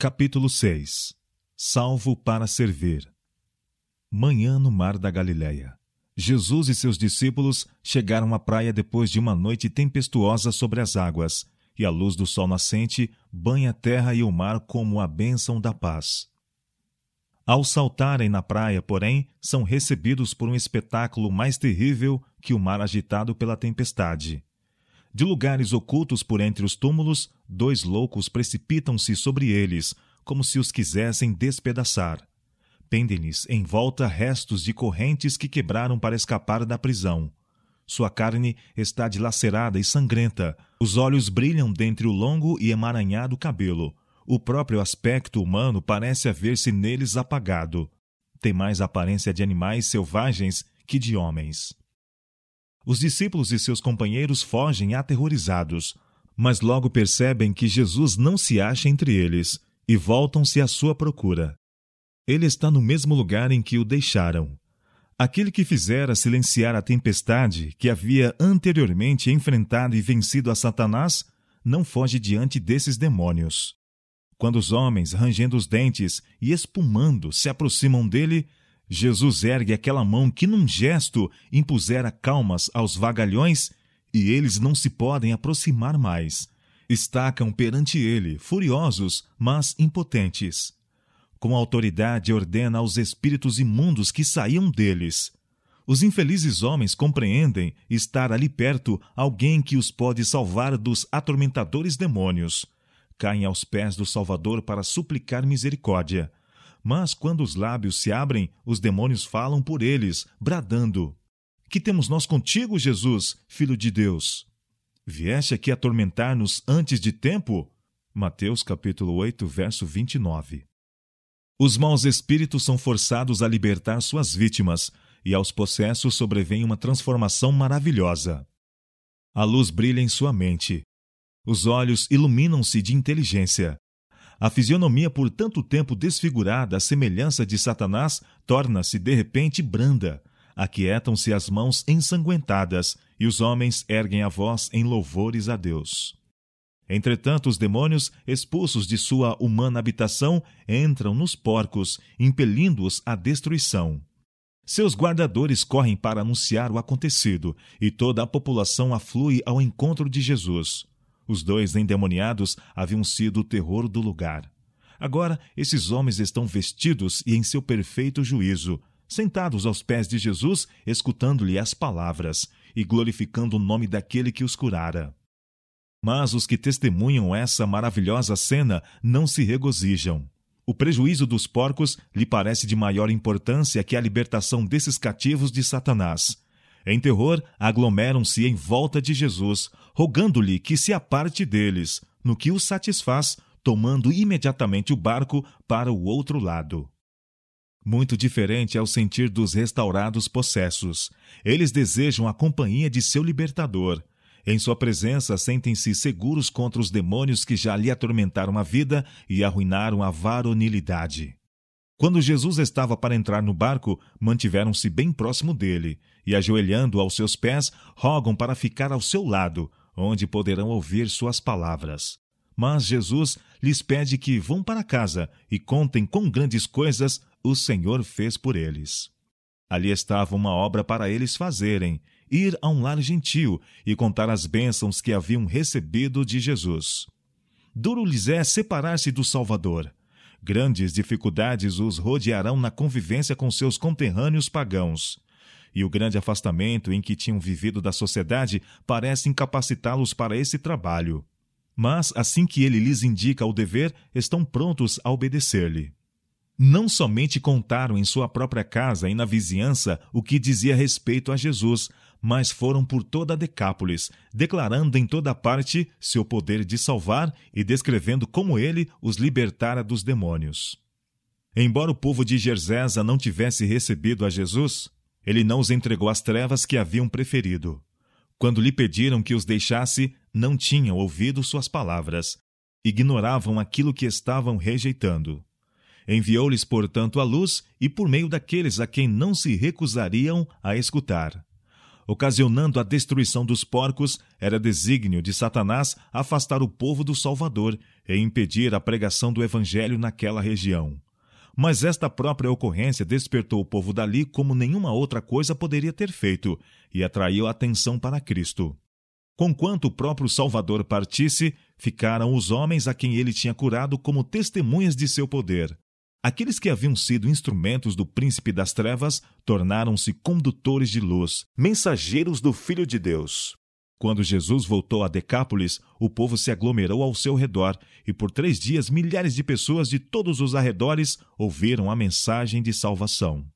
Capítulo 6 Salvo para servir Manhã no mar da Galileia. Jesus e seus discípulos chegaram à praia depois de uma noite tempestuosa sobre as águas, e a luz do sol nascente banha a terra e o mar como a bênção da paz. Ao saltarem na praia, porém, são recebidos por um espetáculo mais terrível que o mar agitado pela tempestade. De lugares ocultos por entre os túmulos, dois loucos precipitam-se sobre eles, como se os quisessem despedaçar. Pendem-lhes em volta restos de correntes que quebraram para escapar da prisão. Sua carne está dilacerada e sangrenta, os olhos brilham dentre o longo e emaranhado cabelo. O próprio aspecto humano parece haver-se neles apagado. Tem mais aparência de animais selvagens que de homens. Os discípulos e seus companheiros fogem aterrorizados, mas logo percebem que Jesus não se acha entre eles e voltam-se à sua procura. Ele está no mesmo lugar em que o deixaram. Aquele que fizera silenciar a tempestade que havia anteriormente enfrentado e vencido a Satanás não foge diante desses demônios. Quando os homens, rangendo os dentes e espumando, se aproximam dele, Jesus ergue aquela mão que, num gesto, impusera calmas aos vagalhões e eles não se podem aproximar mais. Estacam perante ele, furiosos, mas impotentes. Com autoridade ordena aos espíritos imundos que saíam deles. Os infelizes homens compreendem estar ali perto alguém que os pode salvar dos atormentadores demônios. Caem aos pés do Salvador para suplicar misericórdia mas quando os lábios se abrem, os demônios falam por eles, bradando: Que temos nós contigo, Jesus, filho de Deus? Vieste aqui atormentar-nos antes de tempo? Mateus capítulo 8, verso 29. Os maus espíritos são forçados a libertar suas vítimas, e aos possessos sobrevém uma transformação maravilhosa. A luz brilha em sua mente. Os olhos iluminam-se de inteligência. A fisionomia por tanto tempo desfigurada à semelhança de Satanás torna-se de repente branda. Aquietam-se as mãos ensanguentadas e os homens erguem a voz em louvores a Deus. Entretanto, os demônios, expulsos de sua humana habitação, entram nos porcos, impelindo-os à destruição. Seus guardadores correm para anunciar o acontecido, e toda a população aflui ao encontro de Jesus. Os dois endemoniados haviam sido o terror do lugar. Agora, esses homens estão vestidos e em seu perfeito juízo, sentados aos pés de Jesus, escutando-lhe as palavras e glorificando o nome daquele que os curara. Mas os que testemunham essa maravilhosa cena não se regozijam. O prejuízo dos porcos lhe parece de maior importância que a libertação desses cativos de Satanás. Em terror, aglomeram-se em volta de Jesus, rogando-lhe que se aparte deles, no que o satisfaz, tomando imediatamente o barco para o outro lado. Muito diferente é o sentir dos restaurados possessos. Eles desejam a companhia de seu libertador. Em sua presença, sentem-se seguros contra os demônios que já lhe atormentaram a vida e arruinaram a varonilidade. Quando Jesus estava para entrar no barco, mantiveram-se bem próximo dele e, ajoelhando aos seus pés, rogam para ficar ao seu lado, onde poderão ouvir suas palavras. Mas Jesus lhes pede que vão para casa e contem quão grandes coisas o Senhor fez por eles. Ali estava uma obra para eles fazerem, ir a um lar gentil e contar as bênçãos que haviam recebido de Jesus. Duro lhes é separar-se do Salvador Grandes dificuldades os rodearão na convivência com seus conterrâneos pagãos. E o grande afastamento em que tinham vivido da sociedade parece incapacitá-los para esse trabalho. Mas, assim que ele lhes indica o dever, estão prontos a obedecer-lhe não somente contaram em sua própria casa e na vizinhança o que dizia respeito a Jesus, mas foram por toda a Decápolis, declarando em toda parte seu poder de salvar e descrevendo como ele os libertara dos demônios. Embora o povo de Gerzesa não tivesse recebido a Jesus, ele não os entregou às trevas que haviam preferido. Quando lhe pediram que os deixasse, não tinham ouvido suas palavras, ignoravam aquilo que estavam rejeitando. Enviou-lhes, portanto, a luz, e por meio daqueles a quem não se recusariam a escutar. Ocasionando a destruição dos porcos, era desígnio de Satanás afastar o povo do Salvador e impedir a pregação do Evangelho naquela região. Mas esta própria ocorrência despertou o povo dali como nenhuma outra coisa poderia ter feito e atraiu a atenção para Cristo. Conquanto o próprio Salvador partisse, ficaram os homens a quem ele tinha curado como testemunhas de seu poder. Aqueles que haviam sido instrumentos do príncipe das trevas tornaram-se condutores de luz, mensageiros do Filho de Deus. Quando Jesus voltou a Decápolis, o povo se aglomerou ao seu redor e por três dias milhares de pessoas de todos os arredores ouviram a mensagem de salvação.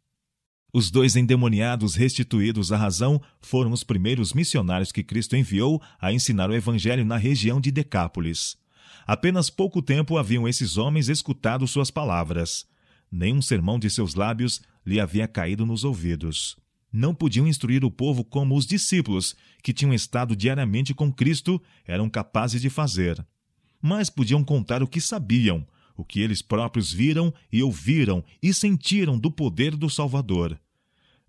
Os dois endemoniados restituídos à razão foram os primeiros missionários que Cristo enviou a ensinar o Evangelho na região de Decápolis. Apenas pouco tempo haviam esses homens escutado suas palavras. Nenhum sermão de seus lábios lhe havia caído nos ouvidos. Não podiam instruir o povo como os discípulos, que tinham estado diariamente com Cristo, eram capazes de fazer. Mas podiam contar o que sabiam, o que eles próprios viram e ouviram e sentiram do poder do Salvador.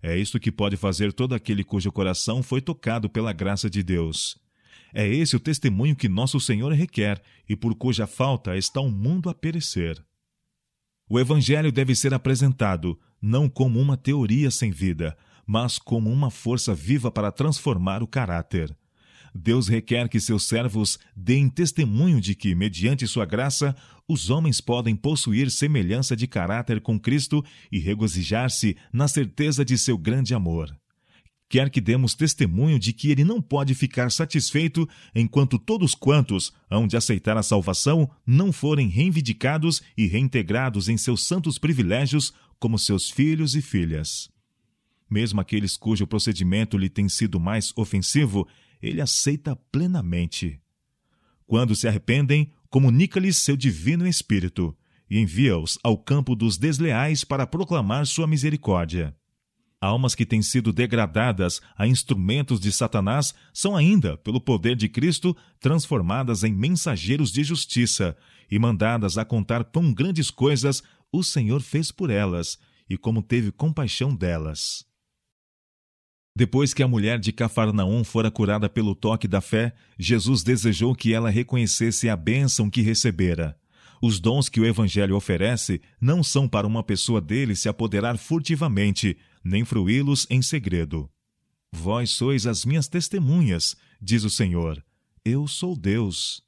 É isto que pode fazer todo aquele cujo coração foi tocado pela graça de Deus. É esse o testemunho que nosso Senhor requer e por cuja falta está o mundo a perecer. O Evangelho deve ser apresentado não como uma teoria sem vida, mas como uma força viva para transformar o caráter. Deus requer que seus servos deem testemunho de que, mediante sua graça, os homens podem possuir semelhança de caráter com Cristo e regozijar-se na certeza de seu grande amor quer que demos testemunho de que ele não pode ficar satisfeito enquanto todos quantos hão de aceitar a salvação não forem reivindicados e reintegrados em seus santos privilégios como seus filhos e filhas. Mesmo aqueles cujo procedimento lhe tem sido mais ofensivo, ele aceita plenamente. Quando se arrependem, comunica-lhes seu divino Espírito e envia-os ao campo dos desleais para proclamar sua misericórdia. Almas que têm sido degradadas a instrumentos de Satanás são ainda, pelo poder de Cristo, transformadas em mensageiros de justiça e mandadas a contar quão grandes coisas o Senhor fez por elas e como teve compaixão delas. Depois que a mulher de Cafarnaum fora curada pelo toque da fé, Jesus desejou que ela reconhecesse a bênção que recebera. Os dons que o Evangelho oferece não são para uma pessoa dele se apoderar furtivamente, nem fruí-los em segredo. Vós sois as minhas testemunhas, diz o Senhor. Eu sou Deus.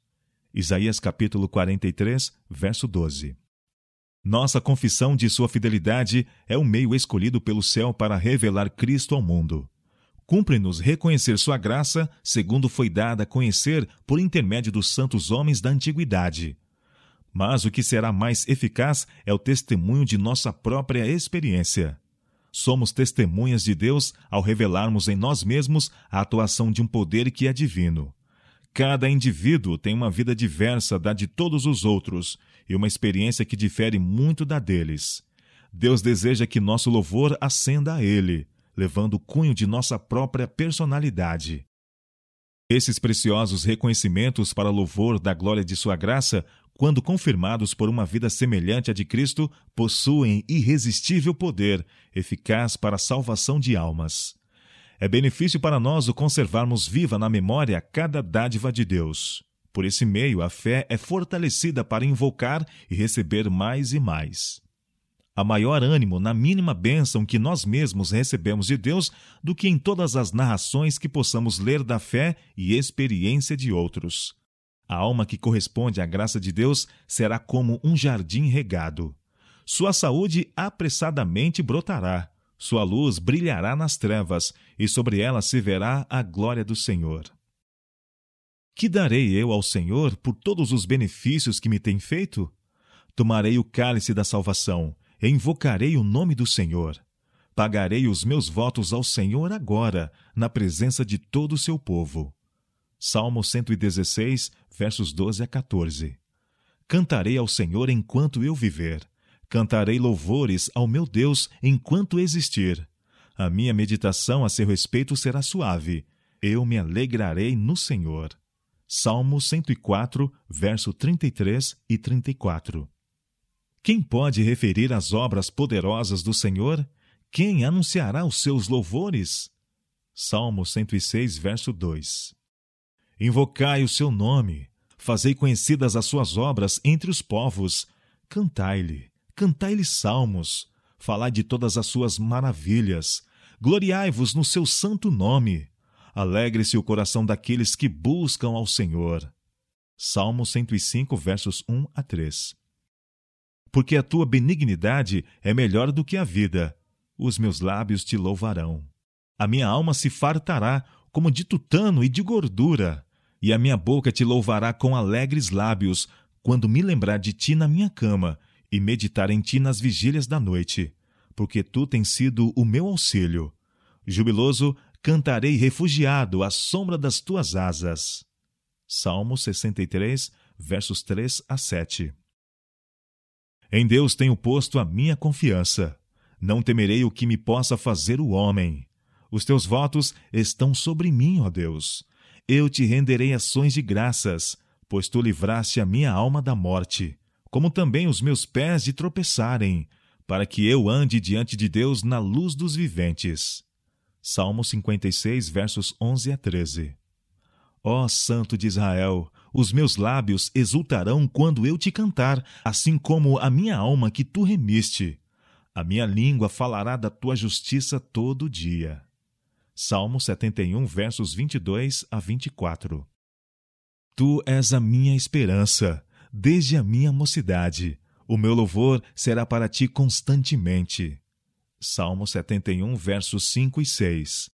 Isaías capítulo 43, verso 12. Nossa confissão de sua fidelidade é o meio escolhido pelo céu para revelar Cristo ao mundo. Cumpre-nos reconhecer sua graça, segundo foi dada a conhecer por intermédio dos santos homens da antiguidade. Mas o que será mais eficaz é o testemunho de nossa própria experiência. Somos testemunhas de Deus ao revelarmos em nós mesmos a atuação de um poder que é divino. Cada indivíduo tem uma vida diversa da de todos os outros e uma experiência que difere muito da deles. Deus deseja que nosso louvor ascenda a Ele, levando o cunho de nossa própria personalidade. Esses preciosos reconhecimentos para louvor da glória de Sua graça quando confirmados por uma vida semelhante à de Cristo, possuem irresistível poder, eficaz para a salvação de almas. É benefício para nós o conservarmos viva na memória cada dádiva de Deus. Por esse meio, a fé é fortalecida para invocar e receber mais e mais. Há maior ânimo na mínima bênção que nós mesmos recebemos de Deus do que em todas as narrações que possamos ler da fé e experiência de outros. A alma que corresponde à graça de Deus será como um jardim regado. Sua saúde apressadamente brotará, sua luz brilhará nas trevas, e sobre ela se verá a glória do Senhor. Que darei eu ao Senhor por todos os benefícios que me tem feito? Tomarei o cálice da salvação, e invocarei o nome do Senhor. Pagarei os meus votos ao Senhor agora, na presença de todo o seu povo. Salmo 116, versos 12 a 14. Cantarei ao Senhor enquanto eu viver. Cantarei louvores ao meu Deus enquanto existir. A minha meditação a seu respeito será suave. Eu me alegrarei no Senhor. Salmo 104, verso 33 e 34. Quem pode referir as obras poderosas do Senhor? Quem anunciará os seus louvores? Salmo 106, verso 2. Invocai o seu nome, fazei conhecidas as suas obras entre os povos, cantai-lhe, cantai-lhe salmos, falai de todas as suas maravilhas, gloriai-vos no seu santo nome. Alegre-se o coração daqueles que buscam ao Senhor. Salmo 105, versos 1 a 3. Porque a tua benignidade é melhor do que a vida, os meus lábios te louvarão. A minha alma se fartará como de tutano e de gordura e a minha boca te louvará com alegres lábios, quando me lembrar de ti na minha cama e meditar em ti nas vigílias da noite, porque tu tens sido o meu auxílio. Jubiloso, cantarei refugiado à sombra das tuas asas. Salmo 63, versos 3 a 7. Em Deus tenho posto a minha confiança. Não temerei o que me possa fazer o homem. Os teus votos estão sobre mim, ó Deus eu te renderei ações de graças, pois tu livraste a minha alma da morte, como também os meus pés de tropeçarem, para que eu ande diante de Deus na luz dos viventes. Salmo 56, versos 11 a 13. Ó Santo de Israel, os meus lábios exultarão quando eu te cantar, assim como a minha alma que tu remiste. A minha língua falará da tua justiça todo dia. Salmo 71, versos 22 a 24. Tu és a minha esperança, desde a minha mocidade. O meu louvor será para ti constantemente. Salmo 71, versos 5 e 6.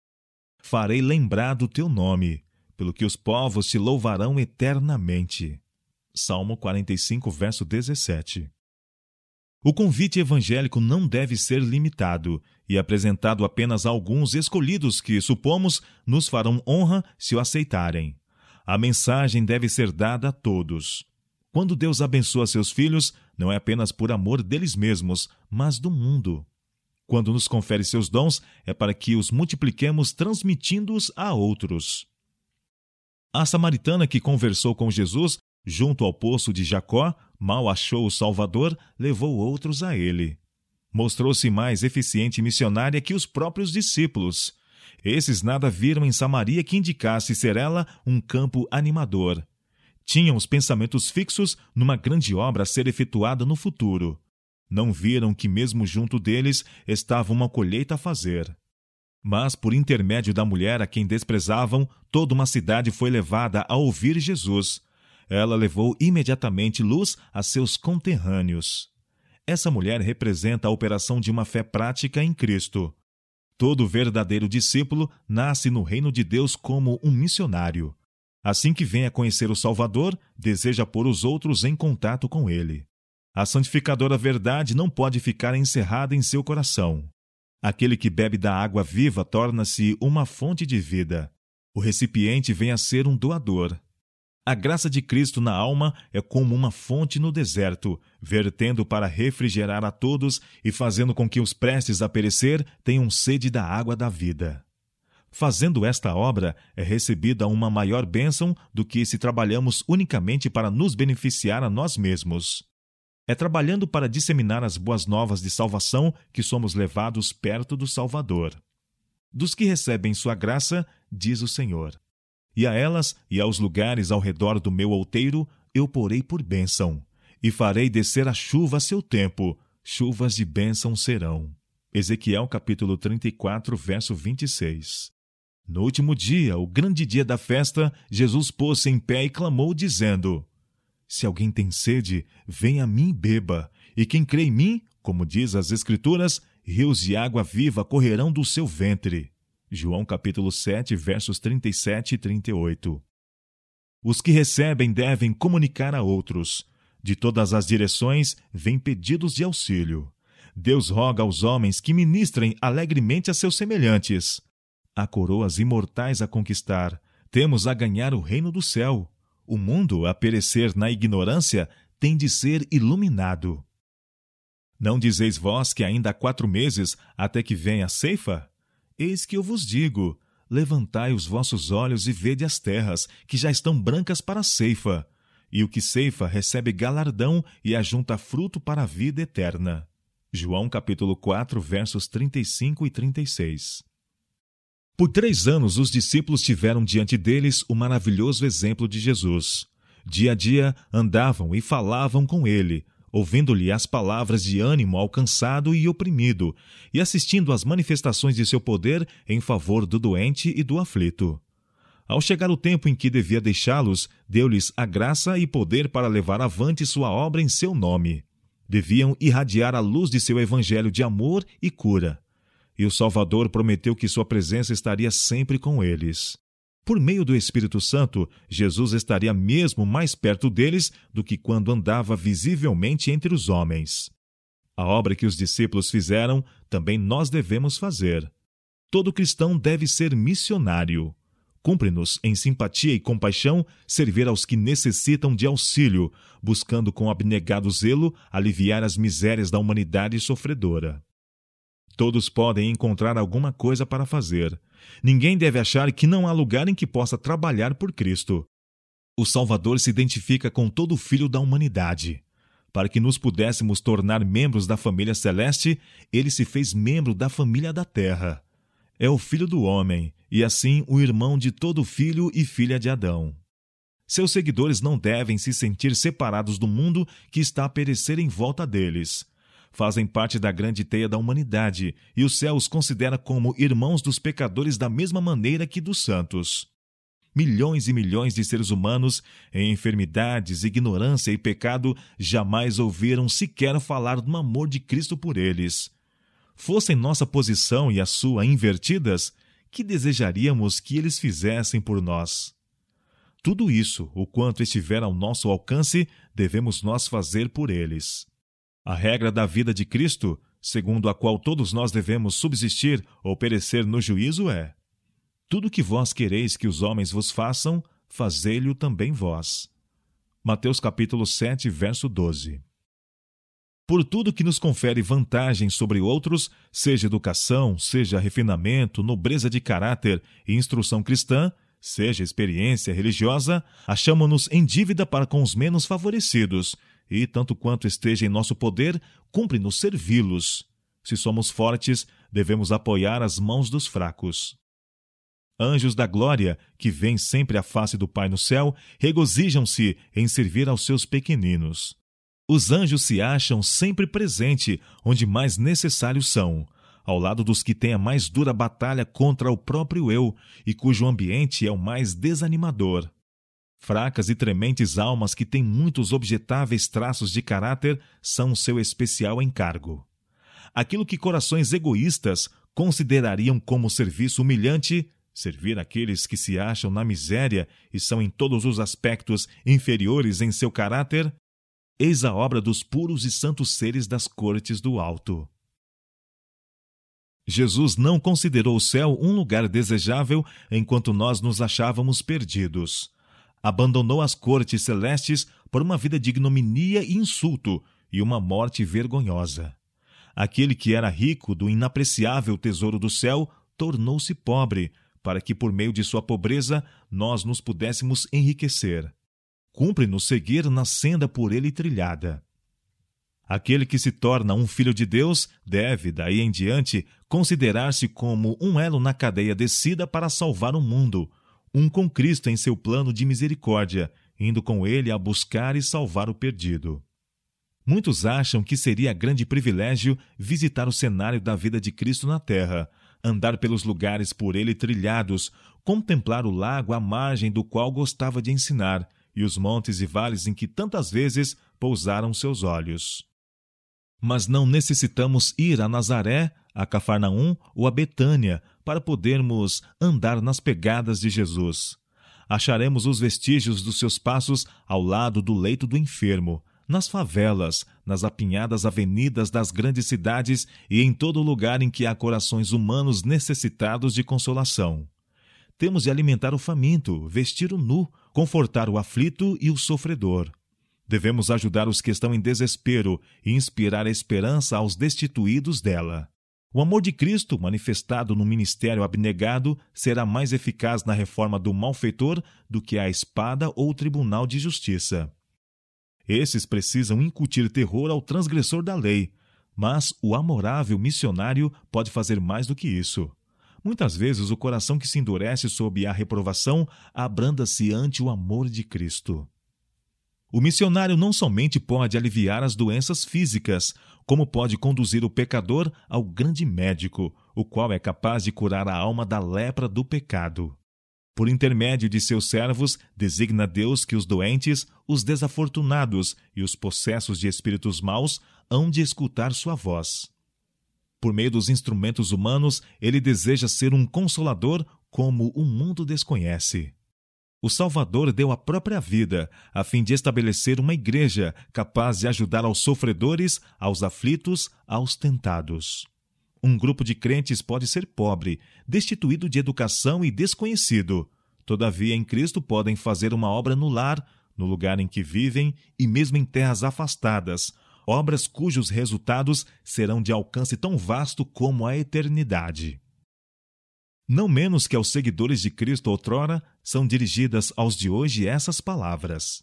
Farei lembrar do teu nome, pelo que os povos te louvarão eternamente. Salmo 45, verso 17. O convite evangélico não deve ser limitado e apresentado apenas a alguns escolhidos que, supomos, nos farão honra se o aceitarem. A mensagem deve ser dada a todos. Quando Deus abençoa seus filhos, não é apenas por amor deles mesmos, mas do mundo. Quando nos confere seus dons, é para que os multipliquemos transmitindo-os a outros. A samaritana que conversou com Jesus junto ao poço de Jacó, mal achou o Salvador, levou outros a ele. Mostrou-se mais eficiente missionária que os próprios discípulos. Esses nada viram em Samaria que indicasse ser ela um campo animador. Tinham os pensamentos fixos numa grande obra a ser efetuada no futuro. Não viram que mesmo junto deles estava uma colheita a fazer. Mas, por intermédio da mulher a quem desprezavam, toda uma cidade foi levada a ouvir Jesus ela levou imediatamente luz a seus conterrâneos. Essa mulher representa a operação de uma fé prática em Cristo. Todo verdadeiro discípulo nasce no reino de Deus como um missionário. Assim que vem a conhecer o Salvador, deseja pôr os outros em contato com ele. A santificadora verdade não pode ficar encerrada em seu coração. Aquele que bebe da água viva torna-se uma fonte de vida. O recipiente vem a ser um doador. A graça de Cristo na alma é como uma fonte no deserto, vertendo para refrigerar a todos e fazendo com que os prestes a perecer tenham sede da água da vida. Fazendo esta obra, é recebida uma maior bênção do que se trabalhamos unicamente para nos beneficiar a nós mesmos. É trabalhando para disseminar as boas novas de salvação que somos levados perto do Salvador. Dos que recebem sua graça, diz o Senhor e a elas e aos lugares ao redor do meu outeiro eu porei por bênção, e farei descer a chuva a seu tempo, chuvas de bênção serão. Ezequiel capítulo 34, verso 26. No último dia, o grande dia da festa, Jesus pôs-se em pé e clamou, dizendo: Se alguém tem sede, venha a mim e beba, e quem crê em mim, como diz as Escrituras, rios de água viva correrão do seu ventre. João capítulo 7, versos 37 e 38. Os que recebem devem comunicar a outros. De todas as direções vêm pedidos de auxílio. Deus roga aos homens que ministrem alegremente a seus semelhantes. Há coroas imortais a conquistar. Temos a ganhar o reino do céu. O mundo, a perecer na ignorância, tem de ser iluminado. Não dizeis vós que ainda há quatro meses até que venha a ceifa? Eis que eu vos digo: levantai os vossos olhos e vede as terras, que já estão brancas para a ceifa. E o que ceifa recebe galardão e ajunta fruto para a vida eterna. João capítulo 4, versos 35 e 36. Por três anos, os discípulos tiveram diante deles o maravilhoso exemplo de Jesus. Dia a dia andavam e falavam com ele, ouvindo-lhe as palavras de ânimo alcançado e oprimido, e assistindo às manifestações de seu poder em favor do doente e do aflito. Ao chegar o tempo em que devia deixá-los, deu-lhes a graça e poder para levar avante sua obra em seu nome. Deviam irradiar a luz de seu evangelho de amor e cura. E o Salvador prometeu que sua presença estaria sempre com eles. Por meio do Espírito Santo, Jesus estaria mesmo mais perto deles do que quando andava visivelmente entre os homens. A obra que os discípulos fizeram, também nós devemos fazer. Todo cristão deve ser missionário. Cumpre-nos, em simpatia e compaixão, servir aos que necessitam de auxílio, buscando com abnegado zelo aliviar as misérias da humanidade sofredora. Todos podem encontrar alguma coisa para fazer. Ninguém deve achar que não há lugar em que possa trabalhar por Cristo. O Salvador se identifica com todo filho da humanidade. Para que nos pudéssemos tornar membros da família celeste, ele se fez membro da família da terra. É o filho do homem, e assim o irmão de todo filho e filha de Adão. Seus seguidores não devem se sentir separados do mundo que está a perecer em volta deles fazem parte da grande teia da humanidade, e o céu os considera como irmãos dos pecadores da mesma maneira que dos santos. Milhões e milhões de seres humanos, em enfermidades, ignorância e pecado, jamais ouviram sequer falar do amor de Cristo por eles. Fossem nossa posição e a sua invertidas, que desejaríamos que eles fizessem por nós? Tudo isso, o quanto estiver ao nosso alcance, devemos nós fazer por eles. A regra da vida de Cristo, segundo a qual todos nós devemos subsistir ou perecer no juízo, é: Tudo que vós quereis que os homens vos façam, fazei-lhe também vós. Mateus capítulo 7, verso 12. Por tudo que nos confere vantagem sobre outros, seja educação, seja refinamento, nobreza de caráter e instrução cristã, seja experiência religiosa, achamos-nos em dívida para com os menos favorecidos, e, tanto quanto esteja em nosso poder, cumpre-nos servi-los. Se somos fortes, devemos apoiar as mãos dos fracos. Anjos da glória, que vêm sempre à face do Pai no céu, regozijam-se em servir aos seus pequeninos. Os anjos se acham sempre presente onde mais necessários são, ao lado dos que têm a mais dura batalha contra o próprio eu e cujo ambiente é o mais desanimador. Fracas e trementes almas que têm muitos objetáveis traços de caráter são seu especial encargo. Aquilo que corações egoístas considerariam como serviço humilhante, servir aqueles que se acham na miséria e são em todos os aspectos inferiores em seu caráter, eis a obra dos puros e santos seres das cortes do alto. Jesus não considerou o céu um lugar desejável enquanto nós nos achávamos perdidos abandonou as cortes celestes por uma vida de ignominia e insulto e uma morte vergonhosa. Aquele que era rico do inapreciável tesouro do céu tornou-se pobre, para que por meio de sua pobreza nós nos pudéssemos enriquecer. Cumpre-nos seguir na senda por ele trilhada. Aquele que se torna um filho de Deus deve, daí em diante, considerar-se como um elo na cadeia descida para salvar o mundo, um com Cristo em seu plano de misericórdia, indo com ele a buscar e salvar o perdido. Muitos acham que seria grande privilégio visitar o cenário da vida de Cristo na terra, andar pelos lugares por ele trilhados, contemplar o lago à margem do qual gostava de ensinar e os montes e vales em que tantas vezes pousaram seus olhos. Mas não necessitamos ir a Nazaré, a Cafarnaum ou a Betânia para podermos andar nas pegadas de Jesus. Acharemos os vestígios dos seus passos ao lado do leito do enfermo, nas favelas, nas apinhadas avenidas das grandes cidades e em todo lugar em que há corações humanos necessitados de consolação. Temos de alimentar o faminto, vestir o nu, confortar o aflito e o sofredor. Devemos ajudar os que estão em desespero e inspirar esperança aos destituídos dela. O amor de Cristo, manifestado no ministério abnegado, será mais eficaz na reforma do malfeitor do que a espada ou o tribunal de justiça. Esses precisam incutir terror ao transgressor da lei, mas o amorável missionário pode fazer mais do que isso. Muitas vezes o coração que se endurece sob a reprovação abranda-se ante o amor de Cristo. O missionário não somente pode aliviar as doenças físicas, como pode conduzir o pecador ao grande médico, o qual é capaz de curar a alma da lepra do pecado. Por intermédio de seus servos, designa Deus que os doentes, os desafortunados e os possessos de espíritos maus hão de escutar sua voz. Por meio dos instrumentos humanos, ele deseja ser um consolador como o mundo desconhece. O Salvador deu a própria vida a fim de estabelecer uma igreja capaz de ajudar aos sofredores, aos aflitos, aos tentados. Um grupo de crentes pode ser pobre, destituído de educação e desconhecido. Todavia, em Cristo podem fazer uma obra no lar, no lugar em que vivem e mesmo em terras afastadas, obras cujos resultados serão de alcance tão vasto como a eternidade. Não menos que aos seguidores de Cristo outrora, são dirigidas aos de hoje essas palavras: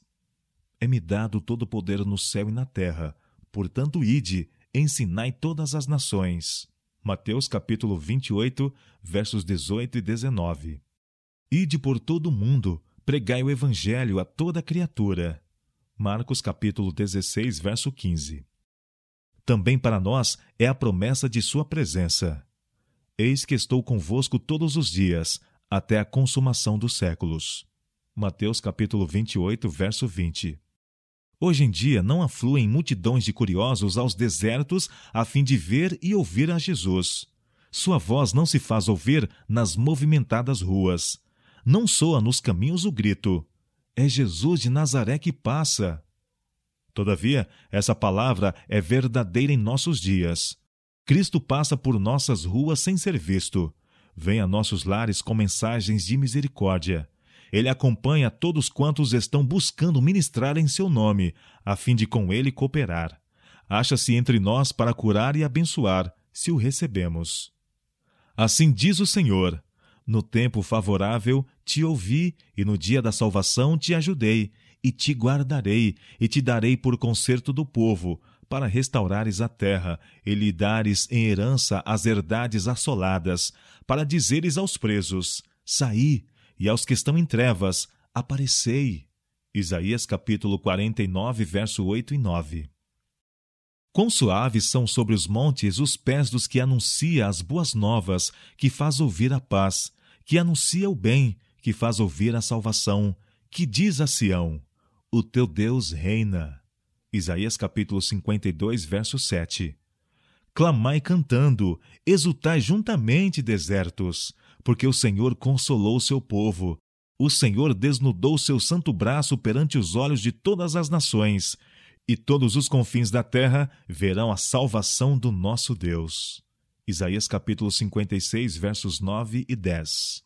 É-me dado todo o poder no céu e na terra, portanto, ide, ensinai todas as nações. Mateus capítulo 28, versos 18 e 19. Ide por todo o mundo, pregai o evangelho a toda criatura. Marcos capítulo 16, verso 15. Também para nós é a promessa de sua presença. Eis que estou convosco todos os dias, até a consumação dos séculos. Mateus capítulo 28, verso 20. Hoje em dia não afluem multidões de curiosos aos desertos a fim de ver e ouvir a Jesus. Sua voz não se faz ouvir nas movimentadas ruas. Não soa nos caminhos o grito: É Jesus de Nazaré que passa. Todavia, essa palavra é verdadeira em nossos dias. Cristo passa por nossas ruas sem ser visto. Vem a nossos lares com mensagens de misericórdia. Ele acompanha todos quantos estão buscando ministrar em seu nome, a fim de com ele cooperar. Acha-se entre nós para curar e abençoar, se o recebemos. Assim diz o Senhor: No tempo favorável te ouvi, e no dia da salvação te ajudei, e te guardarei, e te darei por conserto do povo, para restaurares a terra e lhe dares em herança as herdades assoladas, para dizeres aos presos: Saí, e aos que estão em trevas: Aparecei. Isaías capítulo 49, verso 8 e 9. Quão suaves são sobre os montes os pés dos que anuncia as boas novas, que faz ouvir a paz, que anuncia o bem, que faz ouvir a salvação, que diz a Sião: O teu Deus reina. Isaías capítulo 52, verso 7. Clamai cantando, exultai juntamente, desertos, porque o Senhor consolou seu povo. O Senhor desnudou seu santo braço perante os olhos de todas as nações, e todos os confins da terra verão a salvação do nosso Deus. Isaías capítulo 56, versos 9 e 10.